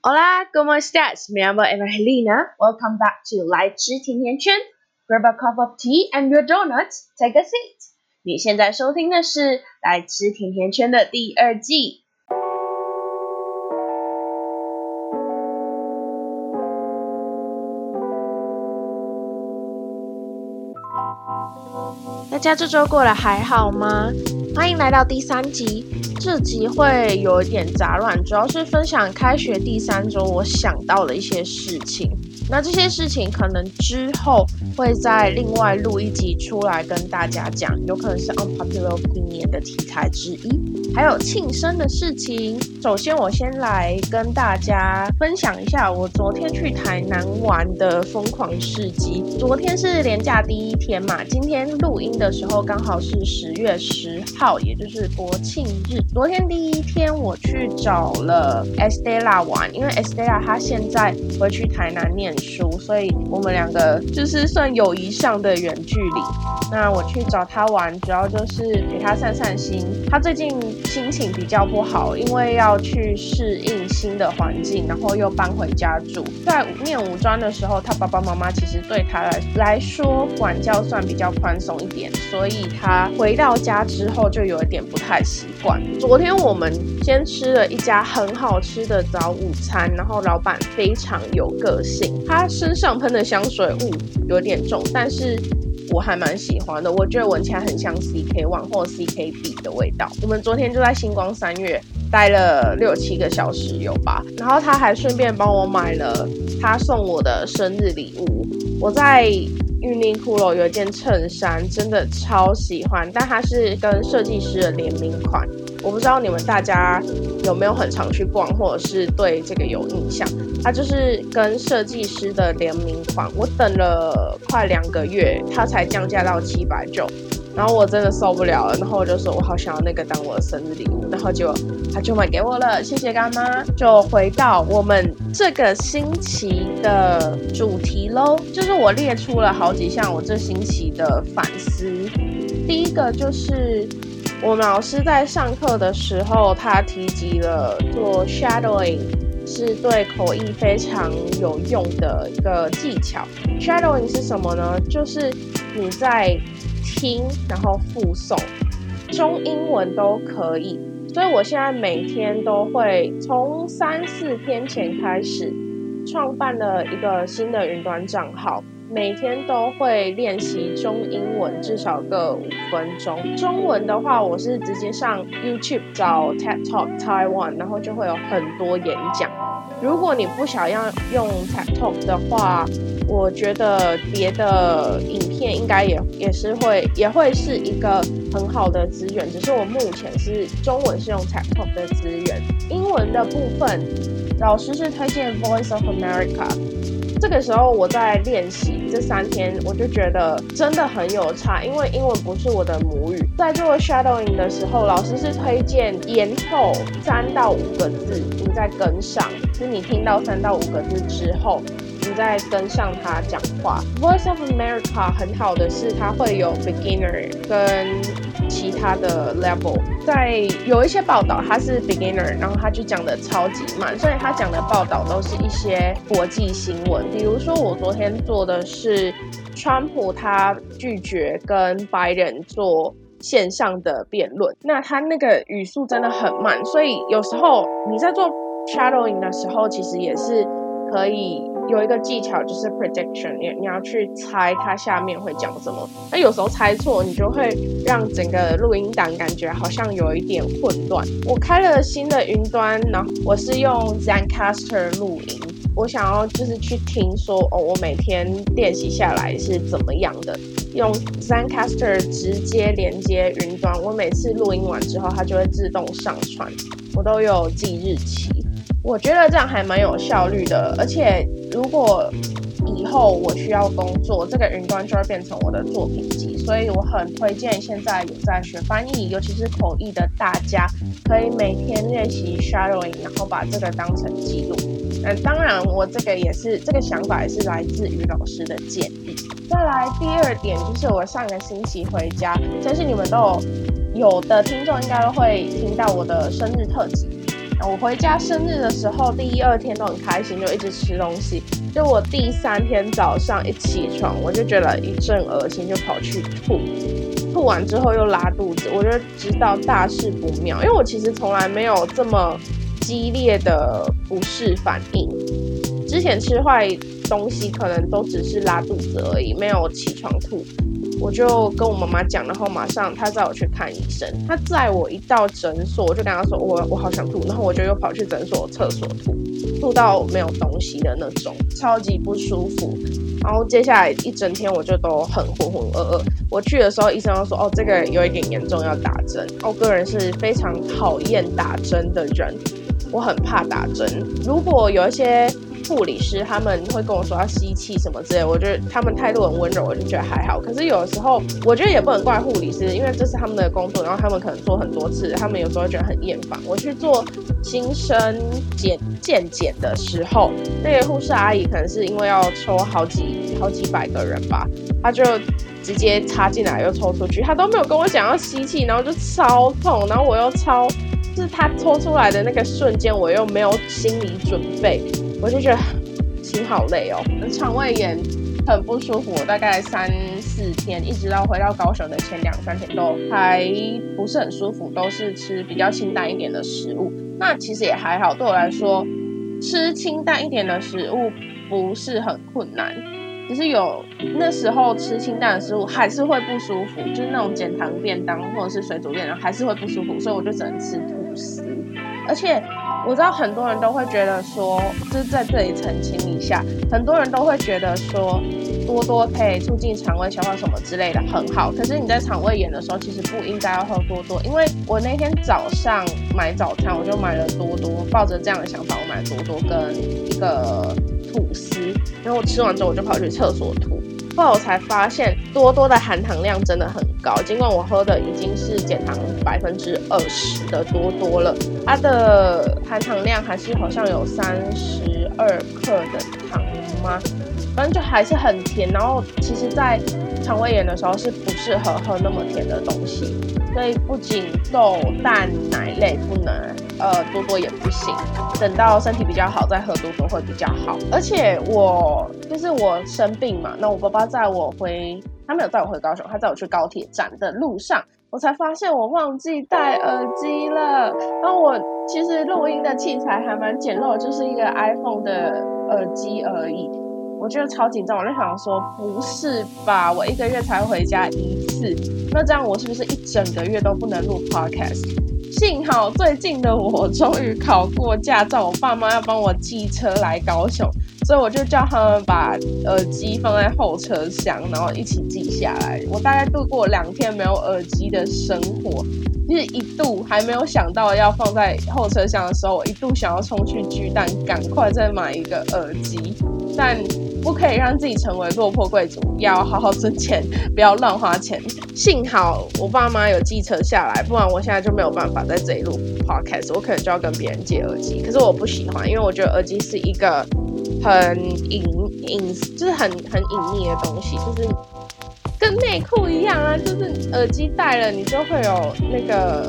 Hola, ¿cómo estás? Me llamo Evangelina. Welcome back to 来吃甜甜圈。Grab a cup of tea and your donuts. Take a seat. 你现在收听的是《来吃甜甜圈》的第二季。大家这周过得还好吗？欢迎来到第三集。这集会有一点杂乱，主要是分享开学第三周我想到的一些事情。那这些事情可能之后会再另外录一集出来跟大家讲，有可能是 unpopular opinion 的题材之一，还有庆生的事情。首先，我先来跟大家分享一下我昨天去台南玩的疯狂事迹。昨天是连假第一天嘛，今天录音的时候刚好是十月十号，也就是国庆日。昨天第一天我去找了 Estella 玩，因为 Estella 她现在回去台南念。书，所以我们两个就是算友谊上的远距离。那我去找他玩，主要就是陪他散散心。他最近心情比较不好，因为要去适应新的环境，然后又搬回家住。在念五专的时候，他爸爸妈妈其实对他来来说管教算比较宽松一点，所以他回到家之后就有一点不太习惯。昨天我们先吃了一家很好吃的早午餐，然后老板非常有个性。他身上喷的香水雾有点重，但是我还蛮喜欢的。我觉得闻起来很像 CK One 或 CKB 的味道。我们昨天就在星光三月待了六七个小时有吧，然后他还顺便帮我买了他送我的生日礼物。我在玉林骷髅有一件衬衫，真的超喜欢，但它是跟设计师的联名款。我不知道你们大家有没有很常去逛，或者是对这个有印象？它就是跟设计师的联名款。我等了快两个月，它才降价到七百九，然后我真的受不了了。然后我就说，我好想要那个当我的生日礼物。然后就他就买给我了，谢谢干妈。就回到我们这个星期的主题喽，就是我列出了好几项我这星期的反思。第一个就是。我们老师在上课的时候，他提及了做 shadowing 是对口译非常有用的一个技巧。shadowing 是什么呢？就是你在听，然后复诵，中英文都可以。所以我现在每天都会从三四天前开始创办了一个新的云端账号。每天都会练习中英文，至少个五分钟。中文的话，我是直接上 YouTube 找 TED Talk Taiwan，然后就会有很多演讲。如果你不想要用 TED Talk 的话，我觉得别的影片应该也也是会也会是一个很好的资源。只是我目前是中文是用 TED Talk 的资源，英文的部分老师是推荐 Voice of America。这个时候我在练习这三天，我就觉得真的很有差，因为英文不是我的母语。在做 shadowing 的时候，老师是推荐延后三到五个字，你再跟上。是你听到三到五个字之后，在跟上他讲话。Voice of America 很好的是它会有 beginner 跟。其他的 level，在有一些报道，他是 beginner，然后他就讲的超级慢，所以他讲的报道都是一些国际新闻。比如说，我昨天做的是川普他拒绝跟白人做线上的辩论，那他那个语速真的很慢，所以有时候你在做 shadowing 的时候，其实也是可以。有一个技巧就是 prediction，你你要去猜它下面会讲什么。那有时候猜错，你就会让整个录音档感觉好像有一点混乱。我开了新的云端，然后我是用 Zencaster 录音。我想要就是去听说哦，我每天练习下来是怎么样的。用 Zencaster 直接连接云端，我每次录音完之后，它就会自动上传。我都有记日期。我觉得这样还蛮有效率的，而且如果以后我需要工作，这个云端就会变成我的作品集，所以我很推荐现在有在学翻译，尤其是口译的大家，可以每天练习 shadowing，然后把这个当成记录。嗯，当然我这个也是这个想法也是来自于老师的建议。再来第二点就是我上个星期回家，相信你们都有有的听众应该都会听到我的生日特辑。我回家生日的时候，第一二天都很开心，就一直吃东西。就我第三天早上一起床，我就觉得一阵恶心，就跑去吐。吐完之后又拉肚子，我就知道大事不妙。因为我其实从来没有这么激烈的不适反应。之前吃坏东西可能都只是拉肚子而已，没有起床吐。我就跟我妈妈讲，然后马上她载我去看医生。她载我一到诊所，我就跟她说我我好想吐，然后我就又跑去诊所厕所吐，吐到没有东西的那种，超级不舒服。然后接下来一整天我就都很浑浑噩噩。我去的时候，医生就说哦这个有一点严重，要打针。我个人是非常讨厌打针的人，我很怕打针。如果有一些护理师他们会跟我说要吸气什么之类，我觉得他们态度很温柔，我就觉得还好。可是有时候，我觉得也不能怪护理师，因为这是他们的工作，然后他们可能做很多次，他们有时候觉得很厌烦。我去做新生检健检的时候，那个护士阿姨可能是因为要抽好几好几百个人吧，她就直接插进来又抽出去，她都没有跟我讲要吸气，然后就超痛，然后我又超，就是她抽出来的那个瞬间，我又没有心理准备。我就觉得心好累哦，肠胃炎很不舒服，大概三四天，一直到回到高雄的前两三天都还不是很舒服，都是吃比较清淡一点的食物。那其实也还好，对我来说，吃清淡一点的食物不是很困难，只是有那时候吃清淡的食物还是会不舒服，就是那种减糖便当或者是水煮便当还是会不舒服，所以我就只能吃吐司，而且。我知道很多人都会觉得说，就是在这里澄清一下，很多人都会觉得说，多多可以促进肠胃消化什么之类的很好。可是你在肠胃炎的时候，其实不应该要喝多多，因为我那天早上买早餐，我就买了多多，抱着这样的想法，我买多多跟一个吐司，然后我吃完之后我就跑去厕所吐。后来我才发现，多多的含糖量真的很高。尽管我喝的已经是减糖百分之二十的多多了，它的含糖量还是好像有三十二克的糖吗？反正就还是很甜。然后其实，在肠胃炎的时候是不适合喝那么甜的东西，所以不仅豆、蛋、奶累不能。呃，多多也不行，等到身体比较好再喝多多会比较好。而且我就是我生病嘛，那我爸爸载我回，他没有载我回高雄，他载我去高铁站的路上，我才发现我忘记戴耳机了。然后我其实录音的器材还蛮简陋，就是一个 iPhone 的耳机而已。我觉得超紧张，我就想说，不是吧？我一个月才回家一次，那这样我是不是一整个月都不能录 Podcast？幸好最近的我终于考过驾照，我爸妈要帮我寄车来高雄，所以我就叫他们把耳机放在后车厢，然后一起寄下来。我大概度过两天没有耳机的生活，就是一度还没有想到要放在后车厢的时候，我一度想要冲去巨蛋，赶快再买一个耳机，但。不可以让自己成为落魄贵族，要好好存钱，不要乱花钱。幸好我爸妈有继承下来，不然我现在就没有办法在这一路 podcast，我可能就要跟别人借耳机。可是我不喜欢，因为我觉得耳机是一个很隐隐，就是很很隐秘的东西，就是跟内裤一样啊，就是耳机戴了，你就会有那个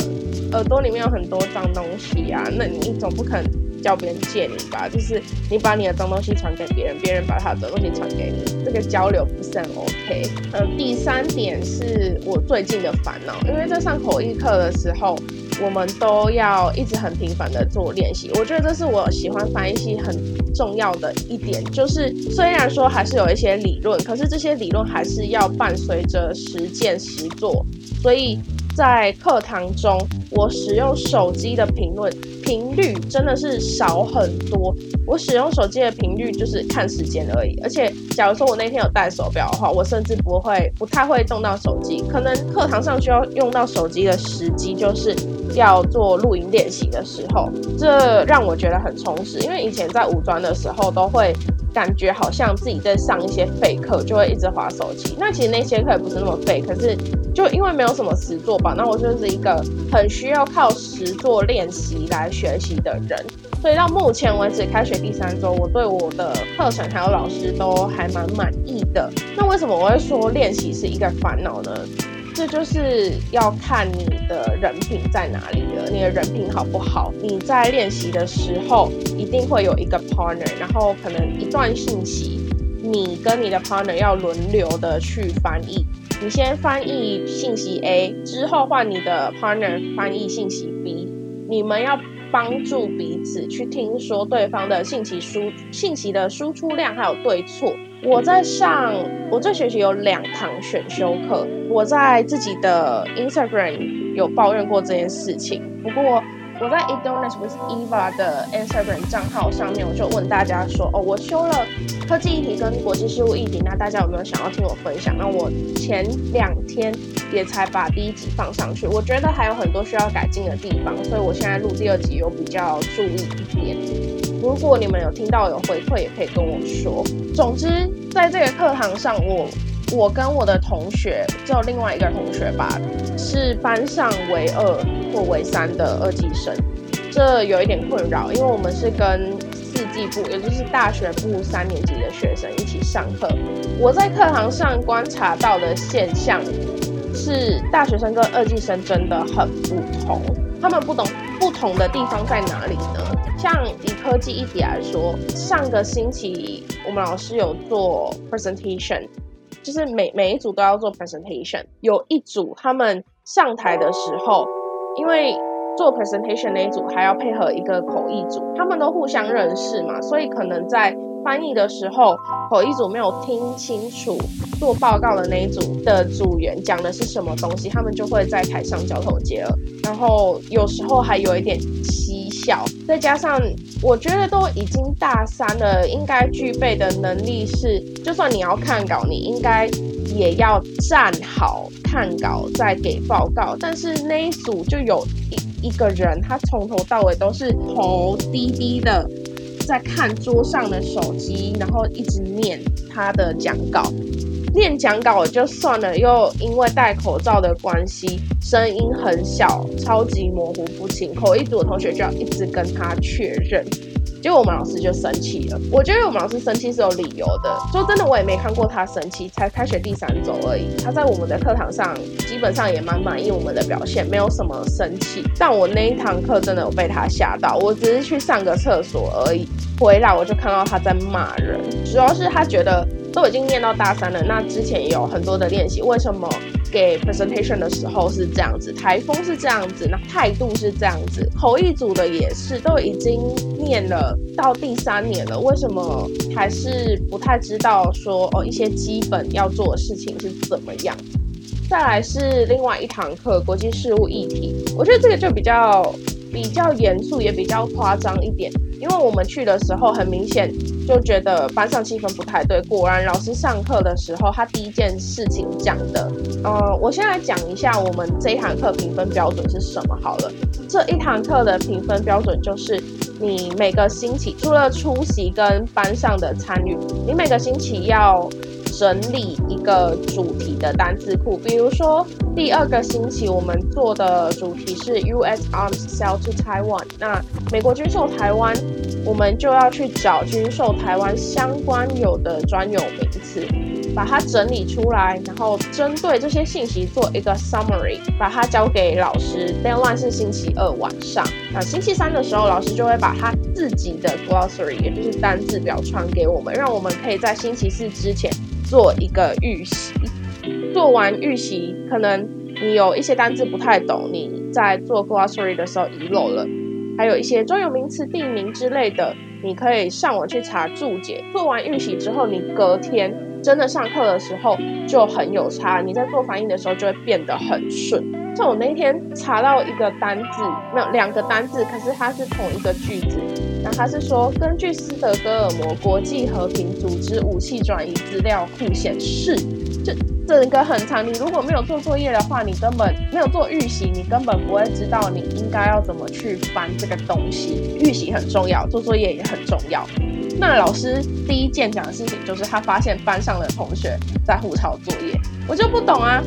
耳朵里面有很多脏东西啊，那你总不可能。叫别人借你吧，就是你把你的脏东西传给别人，别人把他的脏东西传给你，这个交流不是很 OK。呃，第三点是我最近的烦恼，因为在上口译课的时候，我们都要一直很频繁的做练习。我觉得这是我喜欢翻译系很重要的一点，就是虽然说还是有一些理论，可是这些理论还是要伴随着实践实做，所以。在课堂中，我使用手机的评论频率真的是少很多。我使用手机的频率就是看时间而已。而且，假如说我那天有戴手表的话，我甚至不会不太会动到手机。可能课堂上需要用到手机的时机，就是要做录音练习的时候。这让我觉得很充实，因为以前在五专的时候都会。感觉好像自己在上一些废课，就会一直划手机。那其实那些课也不是那么废，可是就因为没有什么实作吧，那我就是一个很需要靠实作练习来学习的人。所以到目前为止，开学第三周，我对我的课程还有老师都还蛮满意的。那为什么我会说练习是一个烦恼呢？这就是要看你的人品在哪里了，你的人品好不好？你在练习的时候一定会有一个 partner，然后可能一段信息，你跟你的 partner 要轮流的去翻译。你先翻译信息 A，之后换你的 partner 翻译信息 B，你们要帮助彼此去听说对方的信息输信息的输出量还有对错。我在上，我这学期有两堂选修课，我在自己的 Instagram 有抱怨过这件事情，不过。我在 Edonis with Eva 的 Instagram 账号上面，我就问大家说：“哦，我修了科技议题跟国际事务议题，那大家有没有想要听我分享？”那我前两天也才把第一集放上去，我觉得还有很多需要改进的地方，所以我现在录第二集有比较注意一点。如果你们有听到有回馈，也可以跟我说。总之，在这个课堂上，我。我跟我的同学，只有另外一个同学吧，是班上唯二或唯三的二技生，这有一点困扰，因为我们是跟四季部，也就是大学部三年级的学生一起上课。我在课堂上观察到的现象是，大学生跟二技生真的很不同。他们不懂不同的地方在哪里呢？像以科技一题来说，上个星期我们老师有做 presentation。就是每每一组都要做 presentation，有一组他们上台的时候，因为做 presentation 那一组还要配合一个口译组，他们都互相认识嘛，所以可能在翻译的时候，口译组没有听清楚做报告的那一组的组员讲的是什么东西，他们就会在台上交头接耳，然后有时候还有一点嬉笑，再加上我觉得都已经大三了，应该具备的能力是，就算你要看稿，你应该也要站好看稿再给报告，但是那一组就有一一个人，他从头到尾都是头低低的。在看桌上的手机，然后一直念他的讲稿，念讲稿就算了，又因为戴口罩的关系，声音很小，超级模糊不清，口译组的同学就要一直跟他确认。结果我们老师就生气了。我觉得我们老师生气是有理由的。说真的，我也没看过他生气，才开学第三周而已。他在我们的课堂上基本上也蛮满意我们的表现，没有什么生气。但我那一堂课真的有被他吓到。我只是去上个厕所而已，回来我就看到他在骂人。主要是他觉得都已经念到大三了，那之前也有很多的练习，为什么？给 presentation 的时候是这样子，台风是这样子，那态度是这样子，口译组的也是，都已经念了到第三年了，为什么还是不太知道说哦一些基本要做的事情是怎么样？再来是另外一堂课国际事务议题，我觉得这个就比较比较严肃，也比较夸张一点。因为我们去的时候，很明显就觉得班上气氛不太对。果然，老师上课的时候，他第一件事情讲的，呃，我先来讲一下我们这一堂课评分标准是什么好了。这一堂课的评分标准就是，你每个星期除了出席跟班上的参与，你每个星期要。整理一个主题的单字库，比如说第二个星期我们做的主题是 U.S. Arms Sell to Taiwan，那美国军售台湾，我们就要去找军售台湾相关有的专有名词，把它整理出来，然后针对这些信息做一个 summary，把它交给老师。Deadline 是星期二晚上，那星期三的时候，老师就会把他自己的 glossary，也就是单字表传给我们，让我们可以在星期四之前。做一个预习，做完预习，可能你有一些单字不太懂，你在做 glossary 的时候遗漏了，还有一些专有名词、地名之类的，你可以上网去查注解。做完预习之后，你隔天真的上课的时候就很有差，你在做翻译的时候就会变得很顺。像我那天查到一个单字，没有两个单字，可是它是同一个句子。那他是说，根据斯德哥尔摩国际和平组织武器转移资料库显示，这整个很长。你如果没有做作业的话，你根本没有做预习，你根本不会知道你应该要怎么去翻这个东西。预习很重要，做作业也很重要。那老师第一件讲的事情就是他发现班上的同学在互抄作业，我就不懂啊。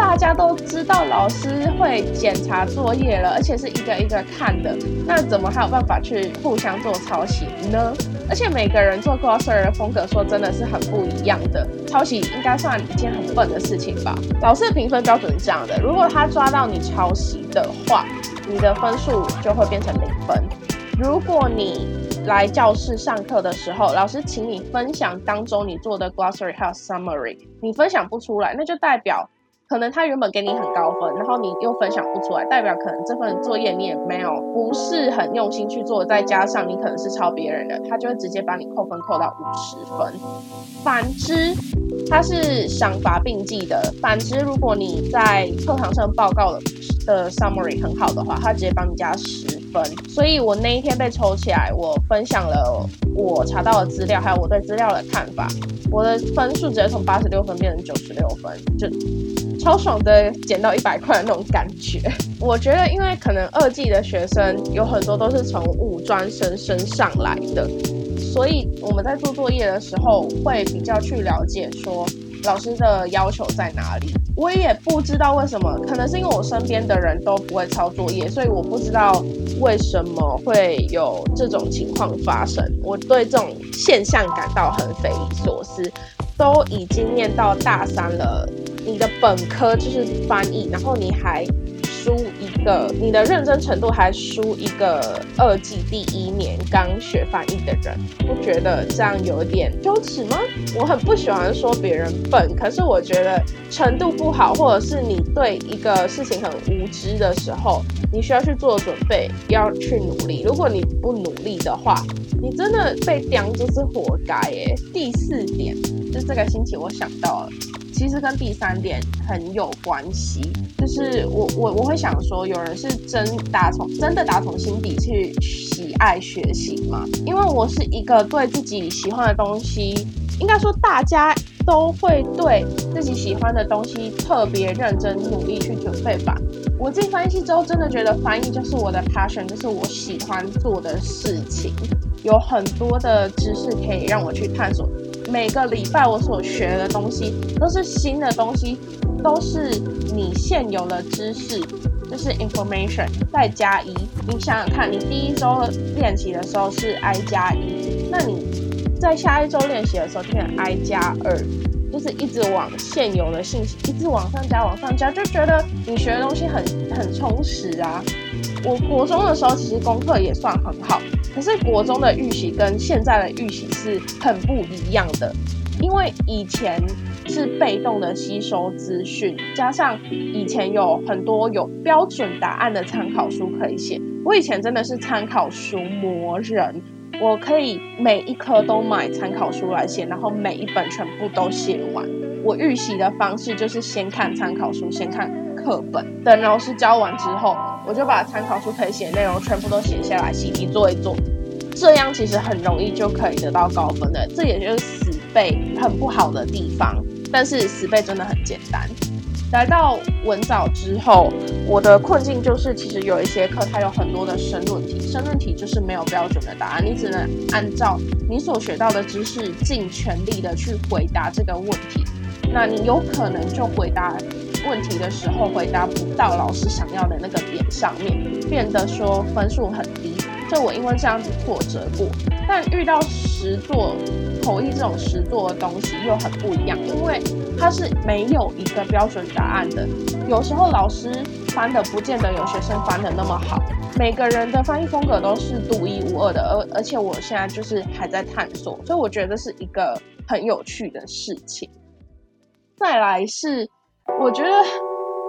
大家都知道老师会检查作业了，而且是一个一个看的，那怎么还有办法去互相做抄袭呢？而且每个人做 glossary 的风格，说真的是很不一样的。抄袭应该算一件很笨的事情吧？老师的评分标准是这样的：如果他抓到你抄袭的话，你的分数就会变成零分。如果你来教室上课的时候，老师请你分享当中你做的 glossary 还有 summary，你分享不出来，那就代表。可能他原本给你很高分，然后你又分享不出来，代表可能这份作业你也没有不是很用心去做，再加上你可能是抄别人的，他就会直接把你扣分扣到五十分。反之，他是赏罚并济的。反之，如果你在课堂上报告的的 summary 很好的话，他直接帮你加十。分，所以我那一天被抽起来，我分享了我查到的资料，还有我对资料的看法，我的分数直接从八十六分变成九十六分，就超爽的，捡到一百块的那种感觉。我觉得，因为可能二季的学生有很多都是从五专生升上来的，所以我们在做作业的时候会比较去了解说。老师的要求在哪里？我也不知道为什么，可能是因为我身边的人都不会抄作业，所以我不知道为什么会有这种情况发生。我对这种现象感到很匪夷所思。都已经念到大三了，你的本科就是翻译，然后你还。输一个，你的认真程度还输一个二季第一年刚学翻译的人，不觉得这样有点羞耻吗？我很不喜欢说别人笨，可是我觉得程度不好，或者是你对一个事情很无知的时候，你需要去做准备，要去努力。如果你不努力的话，你真的被刁就是活该耶。第四点，就这个星期我想到了。其实跟第三点很有关系，就是我我我会想说，有人是真打从真的打从心底去喜爱学习吗？因为我是一个对自己喜欢的东西，应该说大家都会对自己喜欢的东西特别认真努力去准备吧。我进翻译系之后，真的觉得翻译就是我的 passion，就是我喜欢做的事情，有很多的知识可以让我去探索。每个礼拜我所学的东西都是新的东西，都是你现有的知识，就是 information 再加一。你想想看，你第一周练习的时候是 i 加一，那你在下一周练习的时候变成 i 加二，就是一直往现有的信息一直往上加，往上加，就觉得你学的东西很很充实啊。我国中的时候其实功课也算很好。可是国中的预习跟现在的预习是很不一样的，因为以前是被动的吸收资讯，加上以前有很多有标准答案的参考书可以写。我以前真的是参考书魔人，我可以每一科都买参考书来写，然后每一本全部都写完。我预习的方式就是先看参考书，先看课本，等老师教完之后。我就把参考书可以写的内容全部都写下来，习题做一做，这样其实很容易就可以得到高分的。这也就是死背很不好的地方，但是死背真的很简单。来到文藻之后，我的困境就是，其实有一些课它有很多的申论题，申论题就是没有标准的答案，你只能按照你所学到的知识尽全力的去回答这个问题，那你有可能就回答。问题的时候回答不到老师想要的那个点上面，变得说分数很低。就我因为这样子挫折过，但遇到实作口译这种实作的东西又很不一样，因为它是没有一个标准答案的。有时候老师翻的不见得有学生翻的那么好，每个人的翻译风格都是独一无二的。而而且我现在就是还在探索，所以我觉得是一个很有趣的事情。再来是。我觉得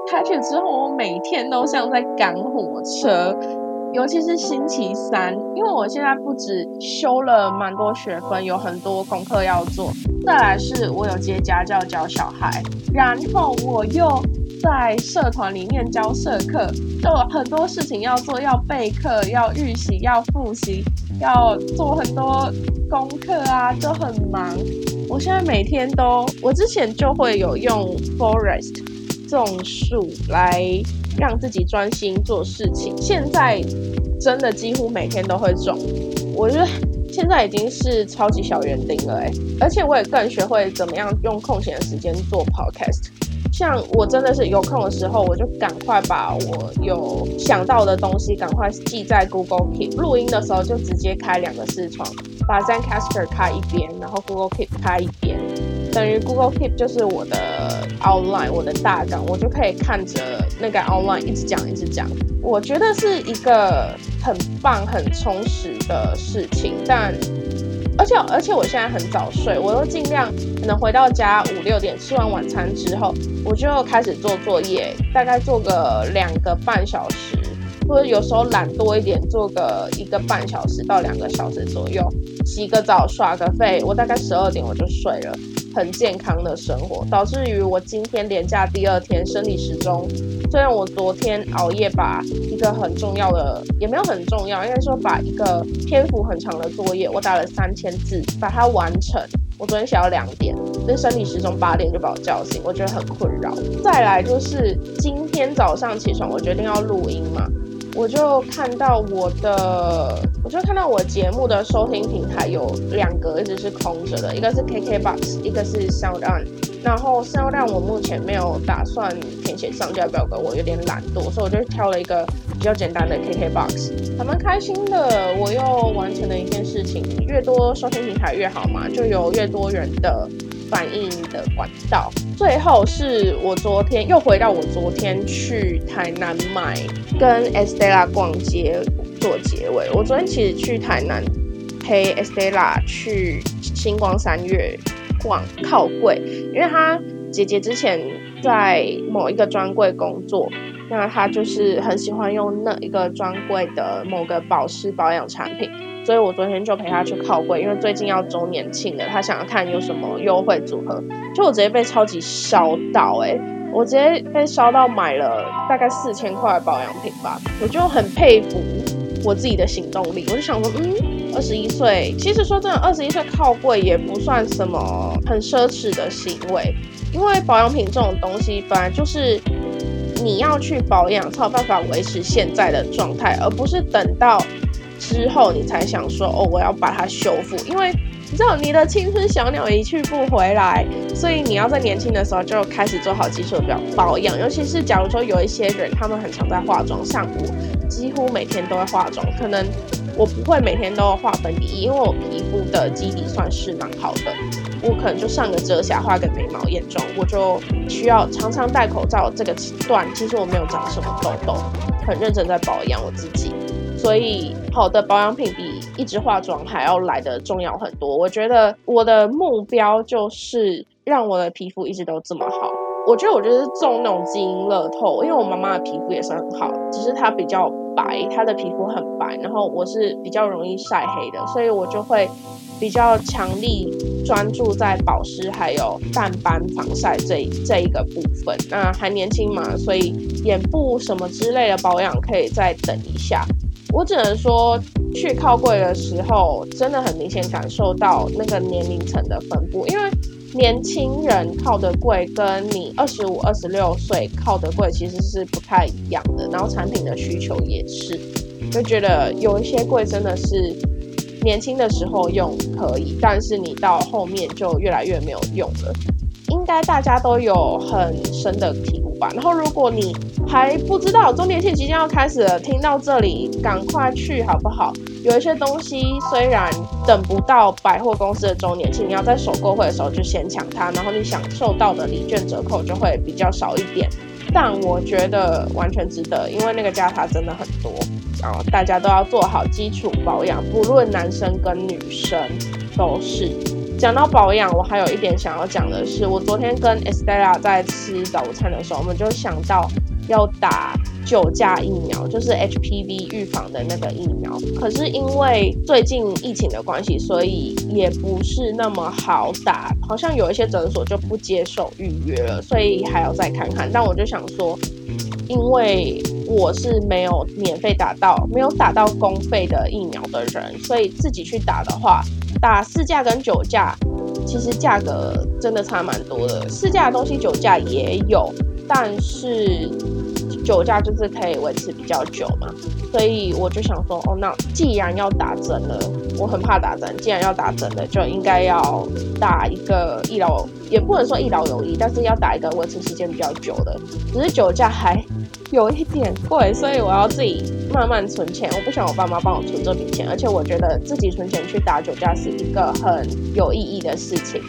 开学之后，我每天都像在赶火车，尤其是星期三，因为我现在不止修了蛮多学分，有很多功课要做。再来是我有接家教教小孩，然后我又在社团里面教社课，就很多事情要做，要备课，要预习，要复习，要做很多功课啊，就很忙。我现在每天都，我之前就会有用 forest 种树来让自己专心做事情，现在真的几乎每天都会种。我觉得现在已经是超级小园丁了哎，而且我也更学会怎么样用空闲的时间做 podcast。像我真的是有空的时候，我就赶快把我有想到的东西赶快记在 Google Keep。录音的时候就直接开两个视窗，把 ZenCaster 开一边，然后 Google Keep 开一边，等于 Google Keep 就是我的 outline，我的大纲，我就可以看着那个 outline 一直讲一直讲。我觉得是一个很棒、很充实的事情，但。而且而且我现在很早睡，我都尽量能回到家五六点吃完晚餐之后，我就开始做作业，大概做个两个半小时，或者有时候懒多一点，做个一个半小时到两个小时左右，洗个澡刷个肺，我大概十二点我就睡了。很健康的生活，导致于我今天连假第二天生理时钟。虽然我昨天熬夜把一个很重要的，也没有很重要，应该说把一个篇幅很长的作业，我打了三千字，把它完成。我昨天写到两点，那生理时钟八点就把我叫醒，我觉得很困扰。再来就是今天早上起床，我决定要录音嘛。我就看到我的，我就看到我节目的收听平台有两个一直是空着的，一个是 KKBOX，一个是 SoundOn。然后 SoundOn 我目前没有打算填写上架表格，我有点懒惰，所以我就挑了一个比较简单的 KKBOX。还蛮开心的，我又完成了一件事情，越多收听平台越好嘛，就有越多人的。反应的管道，最后是我昨天又回到我昨天去台南买跟 Estella 逛街做结尾。我昨天其实去台南陪 Estella 去星光三月逛靠柜，因为她姐姐之前在某一个专柜工作，那她就是很喜欢用那一个专柜的某个保湿保养产品。所以我昨天就陪他去靠柜，因为最近要周年庆了，他想要看有什么优惠组合。就我直接被超级烧到，哎，我直接被烧到买了大概四千块保养品吧。我就很佩服我自己的行动力，我就想说，嗯，二十一岁，其实说真的，二十一岁靠柜也不算什么很奢侈的行为，因为保养品这种东西本来就是你要去保养才有办法维持现在的状态，而不是等到。之后你才想说哦，我要把它修复，因为你知道你的青春小鸟一去不回来，所以你要在年轻的时候就开始做好基础的保保养。尤其是假如说有一些人，他们很常在化妆，像我几乎每天都会化妆，可能我不会每天都画粉底液，因为我皮肤的基底算是蛮好的，我可能就上个遮瑕，画个眉毛、眼妆，我就需要常常戴口罩。这个段其实我没有长什么痘痘，很认真在保养我自己。所以，好的保养品比一直化妆还要来的重要很多。我觉得我的目标就是让我的皮肤一直都这么好。我觉得我就是中那种基因乐透，因为我妈妈的皮肤也是很好，只是她比较白，她的皮肤很白，然后我是比较容易晒黑的，所以我就会比较强力专注在保湿还有淡斑防晒这这一个部分。那还年轻嘛，所以眼部什么之类的保养可以再等一下。我只能说，去靠柜的时候，真的很明显感受到那个年龄层的分布，因为年轻人靠的柜跟你二十五、二十六岁靠的柜其实是不太一样的，然后产品的需求也是，就觉得有一些柜真的是年轻的时候用可以，但是你到后面就越来越没有用了。应该大家都有很深的体悟吧。然后，如果你还不知道周年庆即将要开始了，听到这里赶快去好不好？有一些东西虽然等不到百货公司的周年庆，你要在首购会的时候就先抢它，然后你享受到的礼券折扣就会比较少一点。但我觉得完全值得，因为那个价差真的很多。然后大家都要做好基础保养，不论男生跟女生都是。讲到保养，我还有一点想要讲的是，我昨天跟 Estella 在吃早餐的时候，我们就想到要打九价疫苗，就是 HPV 预防的那个疫苗。可是因为最近疫情的关系，所以也不是那么好打，好像有一些诊所就不接受预约了，所以还要再看看。但我就想说，因为我是没有免费打到、没有打到公费的疫苗的人，所以自己去打的话。打四价跟九价，其实价格真的差蛮多的。四价的东西九价也有，但是酒价就是可以维持比较久嘛，所以我就想说，哦，那既然要打针了，我很怕打针，既然要打针了，就应该要打一个一劳，也不能说一劳永逸，但是要打一个维持时间比较久的。只是酒驾还有一点贵，所以我要自己慢慢存钱，我不想我爸妈帮我存这笔钱，而且我觉得自己存钱去打酒驾是一个很有意义的事情。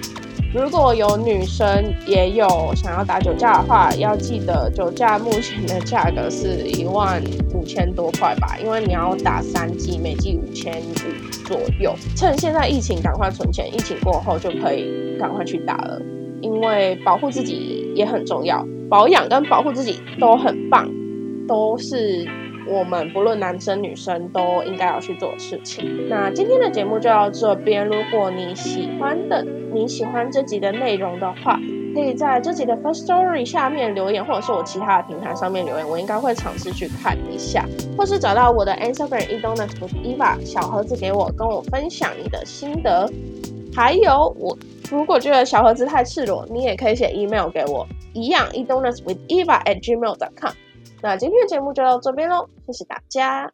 如果有女生也有想要打酒驾的话，要记得酒驾目前的价格是一万五千多块吧，因为你要打三剂，每剂五千五左右。趁现在疫情赶快存钱，疫情过后就可以赶快去打了，因为保护自己也很重要，保养跟保护自己都很棒，都是。我们不论男生女生都应该要去做的事情。那今天的节目就到这边。如果你喜欢的，你喜欢这集的内容的话，可以在这集的 First Story 下面留言，或者是我其他的平台上面留言，我应该会尝试去看一下，或是找到我的 Instagram e d o n a t with Eva 小盒子给我，跟我分享你的心得。还有，我如果觉得小盒子太赤裸，你也可以写 email 给我，一样 e d o n a t with Eva at gmail.com。那今天的节目就到这边喽，谢谢大家。